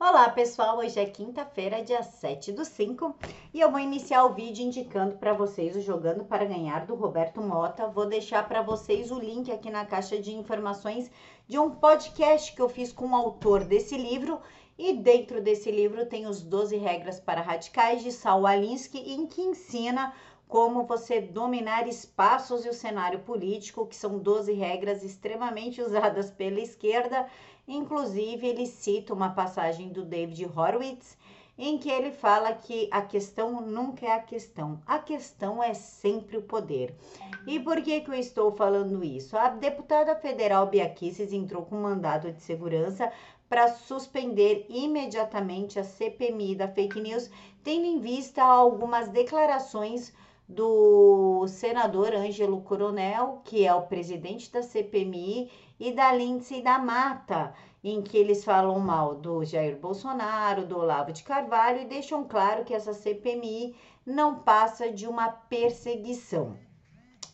Olá pessoal, hoje é quinta-feira, dia 7 do 5 e eu vou iniciar o vídeo indicando para vocês o Jogando para Ganhar do Roberto Mota. Vou deixar para vocês o link aqui na caixa de informações de um podcast que eu fiz com o autor desse livro e dentro desse livro tem os 12 regras para radicais de Saul Alinsky em que ensina como você dominar espaços e o cenário político, que são 12 regras extremamente usadas pela esquerda Inclusive, ele cita uma passagem do David Horowitz em que ele fala que a questão nunca é a questão, a questão é sempre o poder. E por que, que eu estou falando isso? A deputada federal Bia Kicis entrou com mandado de segurança para suspender imediatamente a CPMI da fake news, tendo em vista algumas declarações do senador Ângelo Coronel, que é o presidente da CPMI, e da Lindsay da Mata, em que eles falam mal do Jair Bolsonaro, do Olavo de Carvalho e deixam claro que essa CPMI não passa de uma perseguição.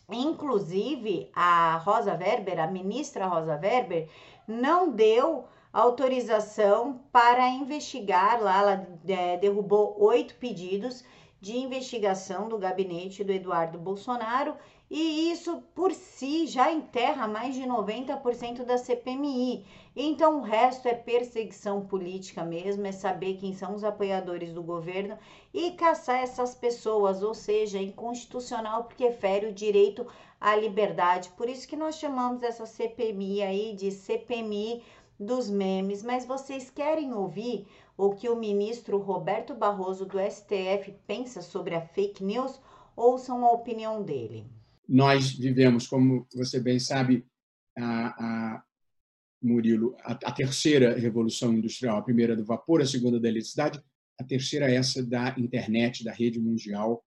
Inclusive, a Rosa Weber, a ministra Rosa Weber, não deu autorização para investigar lá, ela é, derrubou oito pedidos de investigação do gabinete do Eduardo Bolsonaro e isso por si já enterra mais de 90% da CPMI. Então o resto é perseguição política mesmo, é saber quem são os apoiadores do governo e caçar essas pessoas, ou seja, inconstitucional porque fere o direito à liberdade. Por isso que nós chamamos essa CPMI aí de CPMI dos memes, mas vocês querem ouvir o que o ministro Roberto Barroso do STF pensa sobre a fake news? Ouçam a opinião dele nós vivemos, como você bem sabe, a, a Murilo, a, a, terceira revolução industrial, a primeira do vapor, a segunda da eletricidade, a terceira essa da internet, da rede mundial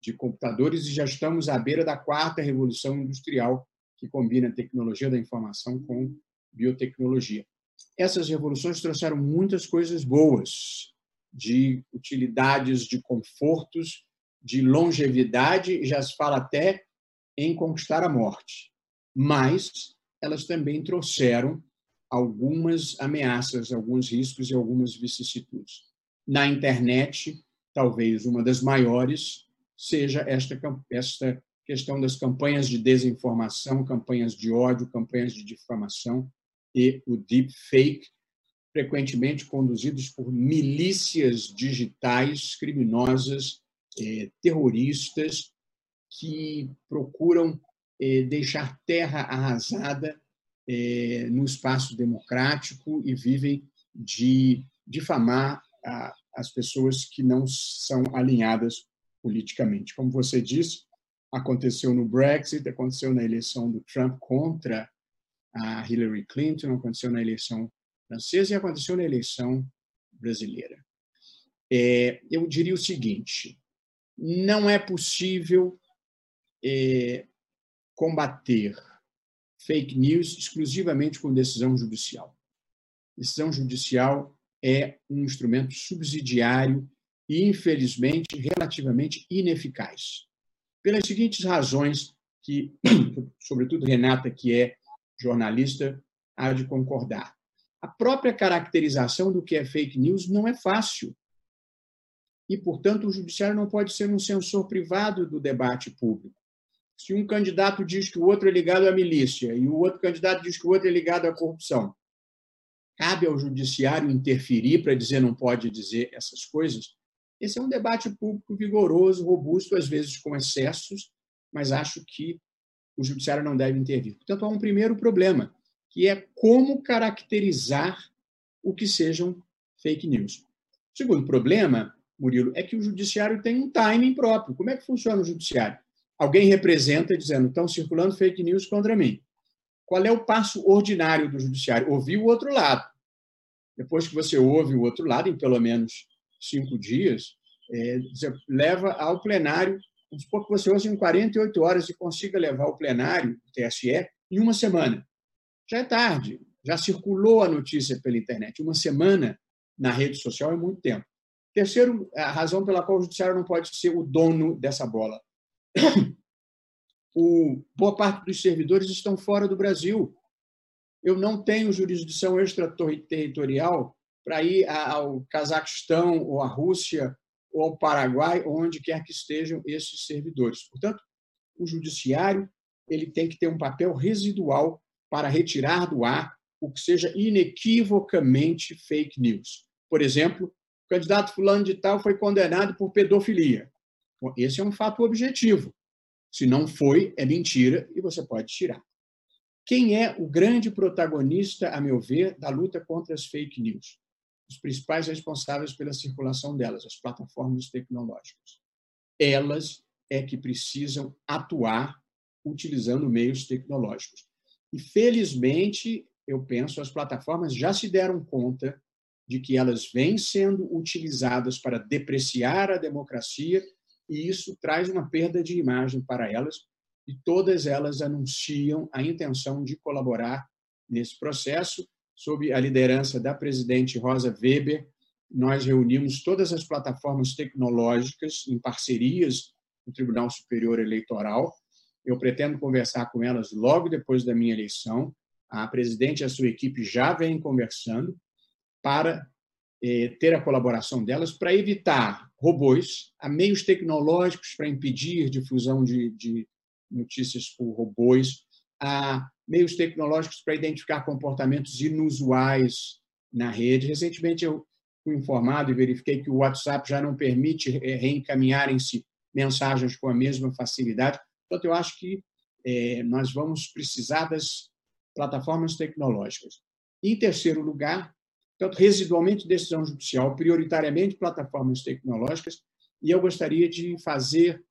de computadores, e já estamos à beira da quarta revolução industrial, que combina tecnologia da informação com biotecnologia. Essas revoluções trouxeram muitas coisas boas, de utilidades, de confortos, de longevidade, já se fala até em conquistar a morte, mas elas também trouxeram algumas ameaças, alguns riscos e algumas vicissitudes. Na internet, talvez uma das maiores seja esta, esta questão das campanhas de desinformação, campanhas de ódio, campanhas de difamação e o deepfake, frequentemente conduzidos por milícias digitais criminosas, eh, terroristas, que procuram eh, deixar terra arrasada eh, no espaço democrático e vivem de difamar as pessoas que não são alinhadas politicamente. Como você disse, aconteceu no Brexit, aconteceu na eleição do Trump contra a Hillary Clinton, aconteceu na eleição francesa e aconteceu na eleição brasileira. É, eu diria o seguinte: não é possível é, combater fake news exclusivamente com decisão judicial. Decisão judicial é um instrumento subsidiário e, infelizmente, relativamente ineficaz. Pelas seguintes razões que, sobretudo Renata, que é jornalista, há de concordar. A própria caracterização do que é fake news não é fácil. E, portanto, o judiciário não pode ser um censor privado do debate público. Se um candidato diz que o outro é ligado à milícia e o outro candidato diz que o outro é ligado à corrupção, cabe ao judiciário interferir para dizer não pode dizer essas coisas? Esse é um debate público vigoroso, robusto, às vezes com excessos, mas acho que o judiciário não deve intervir. Portanto, há um primeiro problema, que é como caracterizar o que sejam fake news. O segundo problema, Murilo, é que o judiciário tem um timing próprio. Como é que funciona o judiciário? Alguém representa dizendo estão circulando fake news contra mim. Qual é o passo ordinário do judiciário? Ouvir o outro lado. Depois que você ouve o outro lado, em pelo menos cinco dias, é, você leva ao plenário. Vamos supor que você ouça em 48 horas e consiga levar ao plenário, o TSE, em uma semana. Já é tarde, já circulou a notícia pela internet. Uma semana na rede social é muito tempo. Terceiro, a razão pela qual o judiciário não pode ser o dono dessa bola o, boa parte dos servidores estão fora do Brasil. Eu não tenho jurisdição extraterritorial para ir ao Cazaquistão ou à Rússia ou ao Paraguai, onde quer que estejam esses servidores. Portanto, o judiciário ele tem que ter um papel residual para retirar do ar o que seja inequivocamente fake news. Por exemplo, o candidato fulano de tal foi condenado por pedofilia. Esse é um fato objetivo. Se não foi, é mentira e você pode tirar. Quem é o grande protagonista, a meu ver, da luta contra as fake news? Os principais responsáveis pela circulação delas, as plataformas tecnológicas. Elas é que precisam atuar utilizando meios tecnológicos. E, felizmente, eu penso, as plataformas já se deram conta de que elas vêm sendo utilizadas para depreciar a democracia e isso traz uma perda de imagem para elas e todas elas anunciam a intenção de colaborar nesse processo sob a liderança da presidente Rosa Weber. Nós reunimos todas as plataformas tecnológicas em parcerias no Tribunal Superior Eleitoral. Eu pretendo conversar com elas logo depois da minha eleição. A presidente e a sua equipe já vêm conversando para ter a colaboração delas para evitar robôs, a meios tecnológicos para impedir difusão de, de notícias por robôs, a meios tecnológicos para identificar comportamentos inusuais na rede. Recentemente eu fui informado e verifiquei que o WhatsApp já não permite reencaminharem-se mensagens com a mesma facilidade. Portanto, eu acho que é, nós vamos precisar das plataformas tecnológicas. Em terceiro lugar, portanto, residualmente decisão judicial, prioritariamente plataformas tecnológicas, e eu gostaria de fazer,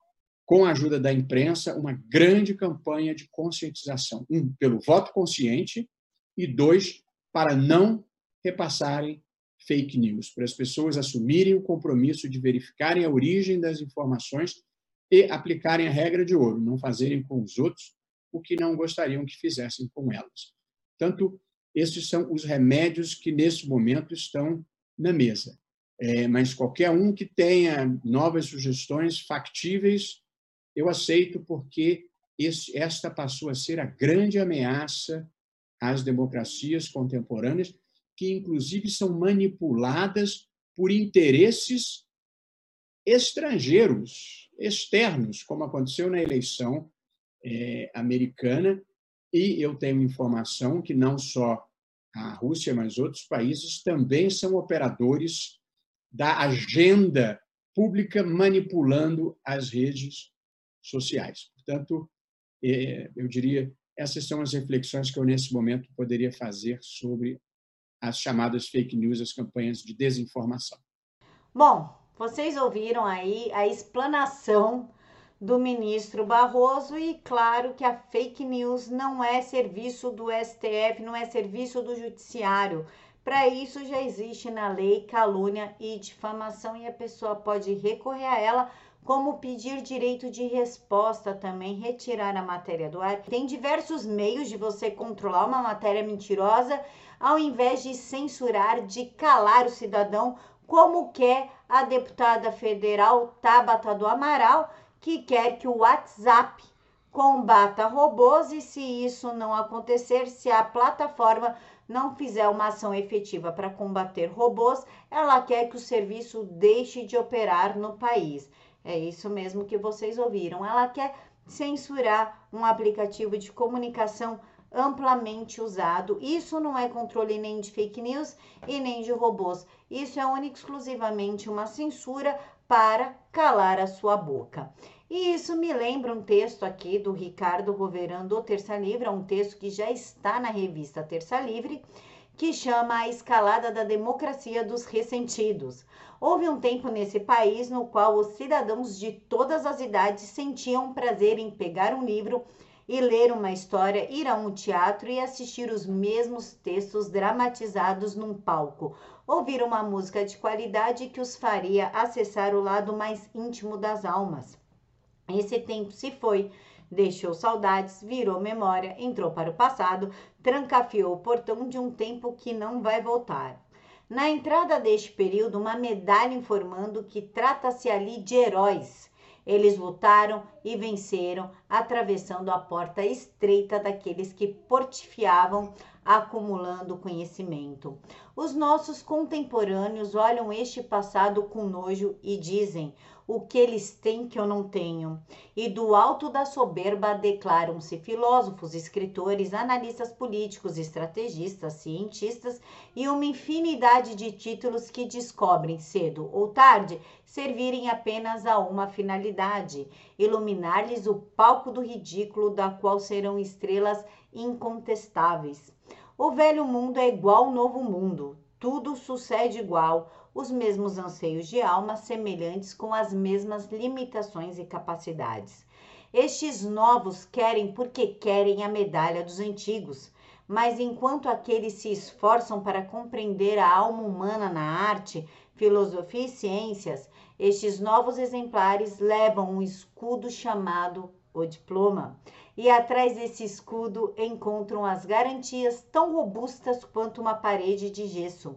com a ajuda da imprensa, uma grande campanha de conscientização. Um, pelo voto consciente, e dois, para não repassarem fake news, para as pessoas assumirem o compromisso de verificarem a origem das informações e aplicarem a regra de ouro, não fazerem com os outros o que não gostariam que fizessem com elas. Tanto esses são os remédios que nesse momento estão na mesa. É, mas qualquer um que tenha novas sugestões factíveis, eu aceito, porque esse, esta passou a ser a grande ameaça às democracias contemporâneas que, inclusive, são manipuladas por interesses estrangeiros, externos, como aconteceu na eleição é, americana. E eu tenho informação que não só a Rússia, mas outros países também são operadores da agenda pública manipulando as redes sociais. Portanto, é, eu diria, essas são as reflexões que eu, nesse momento, poderia fazer sobre as chamadas fake news, as campanhas de desinformação. Bom, vocês ouviram aí a explanação do ministro Barroso e claro que a fake news não é serviço do STF, não é serviço do judiciário. Para isso já existe na lei calúnia e difamação e a pessoa pode recorrer a ela como pedir direito de resposta também, retirar a matéria do ar. Tem diversos meios de você controlar uma matéria mentirosa ao invés de censurar, de calar o cidadão, como quer a deputada federal Tabata do Amaral, que quer que o WhatsApp combata robôs e se isso não acontecer, se a plataforma não fizer uma ação efetiva para combater robôs, ela quer que o serviço deixe de operar no país. É isso mesmo que vocês ouviram. Ela quer censurar um aplicativo de comunicação amplamente usado. Isso não é controle nem de fake news e nem de robôs. Isso é única exclusivamente uma censura para calar a sua boca. E isso me lembra um texto aqui do Ricardo Roverano do Terça Livre, é um texto que já está na revista Terça Livre, que chama A Escalada da Democracia dos Ressentidos. Houve um tempo nesse país no qual os cidadãos de todas as idades sentiam prazer em pegar um livro e ler uma história, ir a um teatro e assistir os mesmos textos dramatizados num palco, ouvir uma música de qualidade que os faria acessar o lado mais íntimo das almas. Esse tempo se foi, deixou saudades, virou memória, entrou para o passado, trancafiou o portão de um tempo que não vai voltar. Na entrada deste período, uma medalha informando que trata-se ali de heróis eles lutaram e venceram, atravessando a porta estreita daqueles que portifiavam acumulando conhecimento. Os nossos contemporâneos olham este passado com nojo e dizem: o que eles têm que eu não tenho. E do alto da soberba declaram-se filósofos, escritores, analistas políticos, estrategistas, cientistas e uma infinidade de títulos que descobrem cedo ou tarde servirem apenas a uma finalidade: iluminar-lhes o palco do ridículo, da qual serão estrelas incontestáveis. O velho mundo é igual ao novo mundo, tudo sucede igual, os mesmos anseios de alma semelhantes com as mesmas limitações e capacidades. Estes novos querem porque querem a medalha dos antigos, mas enquanto aqueles se esforçam para compreender a alma humana na arte, filosofia e ciências, estes novos exemplares levam um escudo chamado o diploma, e atrás desse escudo encontram as garantias tão robustas quanto uma parede de gesso.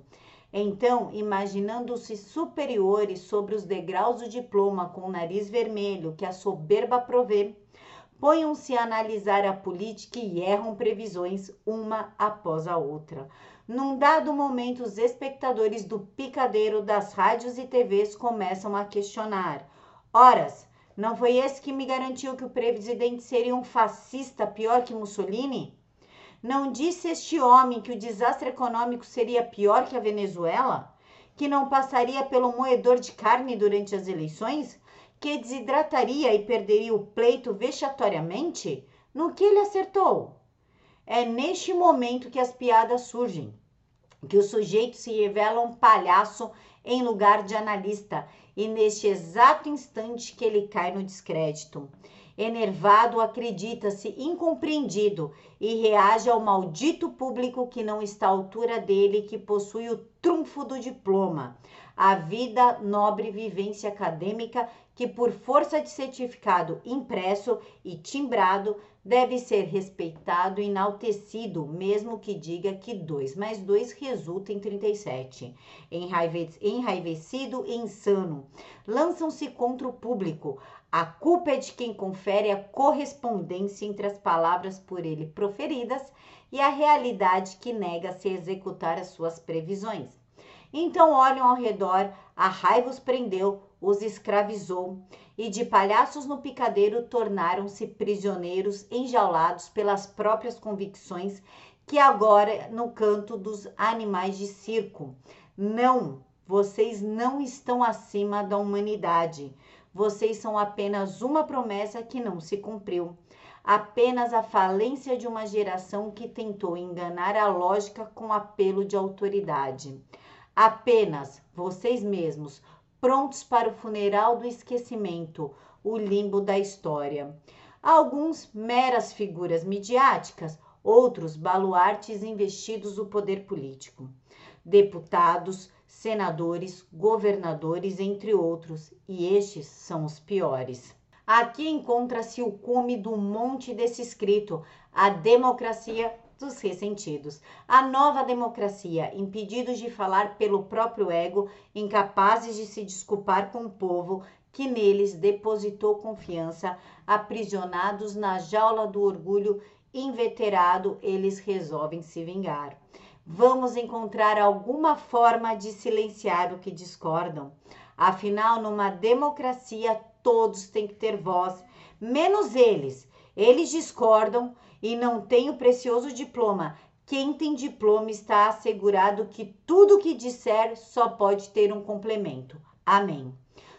Então, imaginando-se superiores sobre os degraus do diploma com o nariz vermelho que a soberba provê, ponham-se a analisar a política e erram previsões uma após a outra. Num dado momento, os espectadores do picadeiro das rádios e TVs começam a questionar: Horas, não foi esse que me garantiu que o presidente seria um fascista pior que Mussolini? Não disse este homem que o desastre econômico seria pior que a Venezuela? Que não passaria pelo moedor de carne durante as eleições? Que desidrataria e perderia o pleito vexatoriamente? No que ele acertou? É neste momento que as piadas surgem, que o sujeito se revela um palhaço em lugar de analista, e neste exato instante que ele cai no descrédito. Enervado, acredita-se incompreendido e reage ao maldito público que não está à altura dele, que possui o trunfo do diploma. A vida, nobre vivência acadêmica, que por força de certificado impresso e timbrado, deve ser respeitado e enaltecido, mesmo que diga que 2 mais 2 resulta em 37. Enraivecido e insano, lançam-se contra o público, a culpa é de quem confere a correspondência entre as palavras por ele proferidas e a realidade que nega-se a executar as suas previsões. Então olham ao redor, a raiva os prendeu, os escravizou, e de palhaços no picadeiro tornaram-se prisioneiros enjaulados pelas próprias convicções que agora no canto dos animais de circo. Não, vocês não estão acima da humanidade. Vocês são apenas uma promessa que não se cumpriu. Apenas a falência de uma geração que tentou enganar a lógica com apelo de autoridade. Apenas vocês mesmos, prontos para o funeral do esquecimento, o limbo da história. Alguns meras figuras midiáticas, outros baluartes investidos do poder político. Deputados, senadores, governadores, entre outros, e estes são os piores. Aqui encontra-se o cume do monte desse escrito, a democracia dos ressentidos. A nova democracia, impedidos de falar pelo próprio ego, incapazes de se desculpar com o povo que neles depositou confiança, aprisionados na jaula do orgulho inveterado, eles resolvem se vingar vamos encontrar alguma forma de silenciar o que discordam. Afinal, numa democracia, todos têm que ter voz, menos eles. Eles discordam e não têm o precioso diploma. Quem tem diploma está assegurado que tudo que disser só pode ter um complemento. Amém.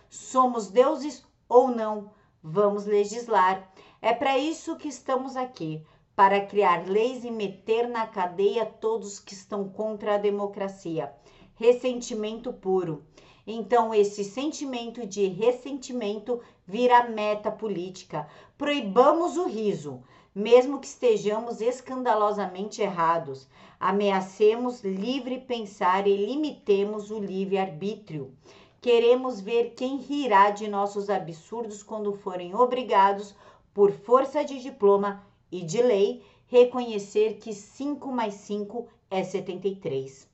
Somos deuses ou não? Vamos legislar. É para isso que estamos aqui para criar leis e meter na cadeia todos que estão contra a democracia. Ressentimento puro. Então, esse sentimento de ressentimento vira meta política. Proibamos o riso, mesmo que estejamos escandalosamente errados. Ameacemos livre pensar e limitemos o livre-arbítrio. Queremos ver quem rirá de nossos absurdos quando forem obrigados, por força de diploma, e de lei reconhecer que 5 mais 5 é 73.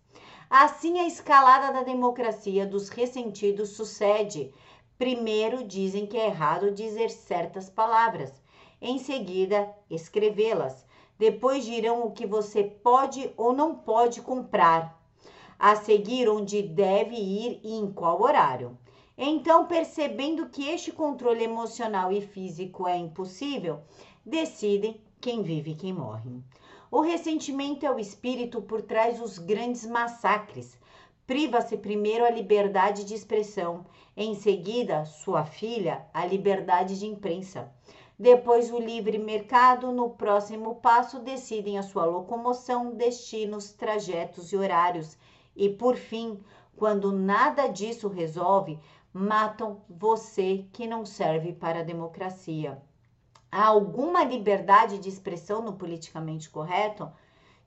Assim, a escalada da democracia dos ressentidos sucede. Primeiro, dizem que é errado dizer certas palavras, em seguida, escrevê-las. Depois dirão o que você pode ou não pode comprar. A seguir, onde deve ir e em qual horário. Então, percebendo que este controle emocional e físico é impossível, decidem quem vive e quem morre. O ressentimento é o espírito por trás dos grandes massacres. Priva-se primeiro a liberdade de expressão, em seguida, sua filha, a liberdade de imprensa. Depois, o livre mercado, no próximo passo, decidem a sua locomoção, destinos, trajetos e horários. E, por fim, quando nada disso resolve, matam você que não serve para a democracia. Há alguma liberdade de expressão no politicamente correto?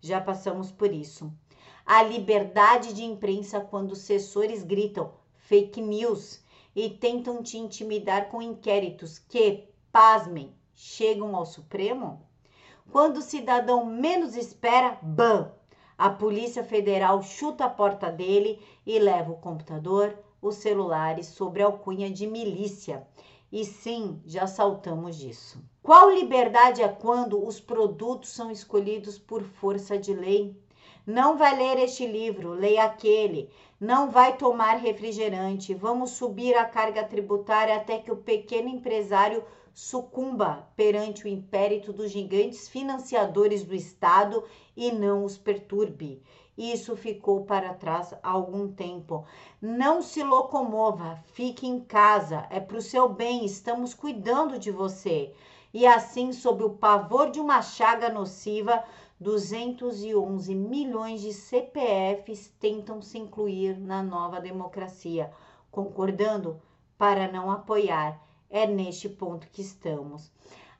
Já passamos por isso. A liberdade de imprensa quando os assessores gritam fake news e tentam te intimidar com inquéritos que, pasmem, chegam ao Supremo? Quando o cidadão menos espera, bam! A Polícia Federal chuta a porta dele e leva o computador, os celulares sobre alcunha de milícia. E sim, já saltamos disso. Qual liberdade é quando os produtos são escolhidos por força de lei? Não vai ler este livro, leia aquele. Não vai tomar refrigerante. Vamos subir a carga tributária até que o pequeno empresário sucumba perante o impérito dos gigantes financiadores do Estado e não os perturbe. Isso ficou para trás há algum tempo. Não se locomova, fique em casa, é para o seu bem, estamos cuidando de você. E assim, sob o pavor de uma chaga nociva, 211 milhões de CPFs tentam se incluir na nova democracia, concordando para não apoiar. É neste ponto que estamos.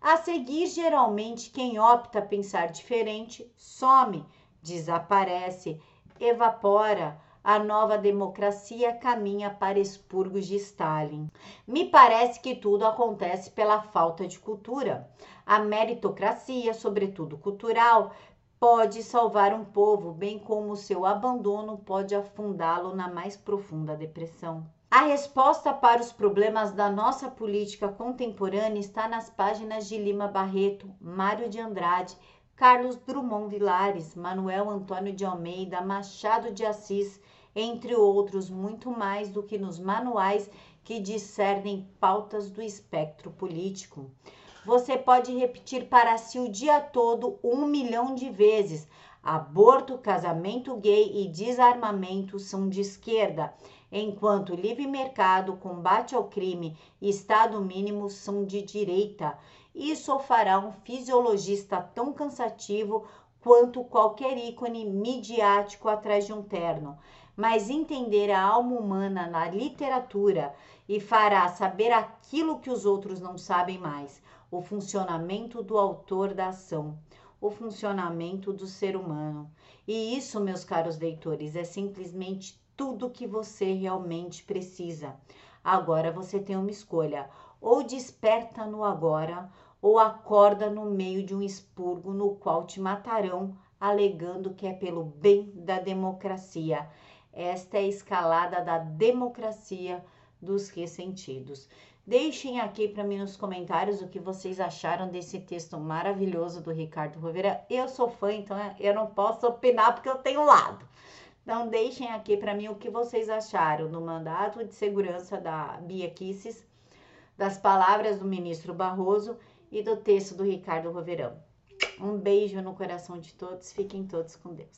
A seguir, geralmente, quem opta pensar diferente some, desaparece, evapora. A nova democracia caminha para expurgos de Stalin. Me parece que tudo acontece pela falta de cultura. A meritocracia, sobretudo cultural, pode salvar um povo, bem como seu abandono pode afundá-lo na mais profunda depressão. A resposta para os problemas da nossa política contemporânea está nas páginas de Lima Barreto, Mário de Andrade, Carlos Drummond Vilares, Manuel Antônio de Almeida, Machado de Assis, entre outros, muito mais do que nos manuais que discernem pautas do espectro político. Você pode repetir para si o dia todo um milhão de vezes. Aborto, casamento gay e desarmamento são de esquerda, enquanto livre mercado, combate ao crime e Estado mínimo são de direita. Isso fará um fisiologista tão cansativo quanto qualquer ícone midiático atrás de um terno. Mas entender a alma humana na literatura e fará saber aquilo que os outros não sabem mais o funcionamento do autor da ação, o funcionamento do ser humano. E isso, meus caros leitores, é simplesmente tudo que você realmente precisa. Agora você tem uma escolha: ou desperta no agora, ou acorda no meio de um expurgo no qual te matarão, alegando que é pelo bem da democracia. Esta é a escalada da democracia dos ressentidos. Deixem aqui para mim nos comentários o que vocês acharam desse texto maravilhoso do Ricardo Rovera. Eu sou fã, então eu não posso opinar porque eu tenho lado. Então deixem aqui para mim o que vocês acharam do mandato de segurança da Bia Kisses, das palavras do ministro Barroso e do texto do Ricardo Roverão. Um beijo no coração de todos, fiquem todos com Deus.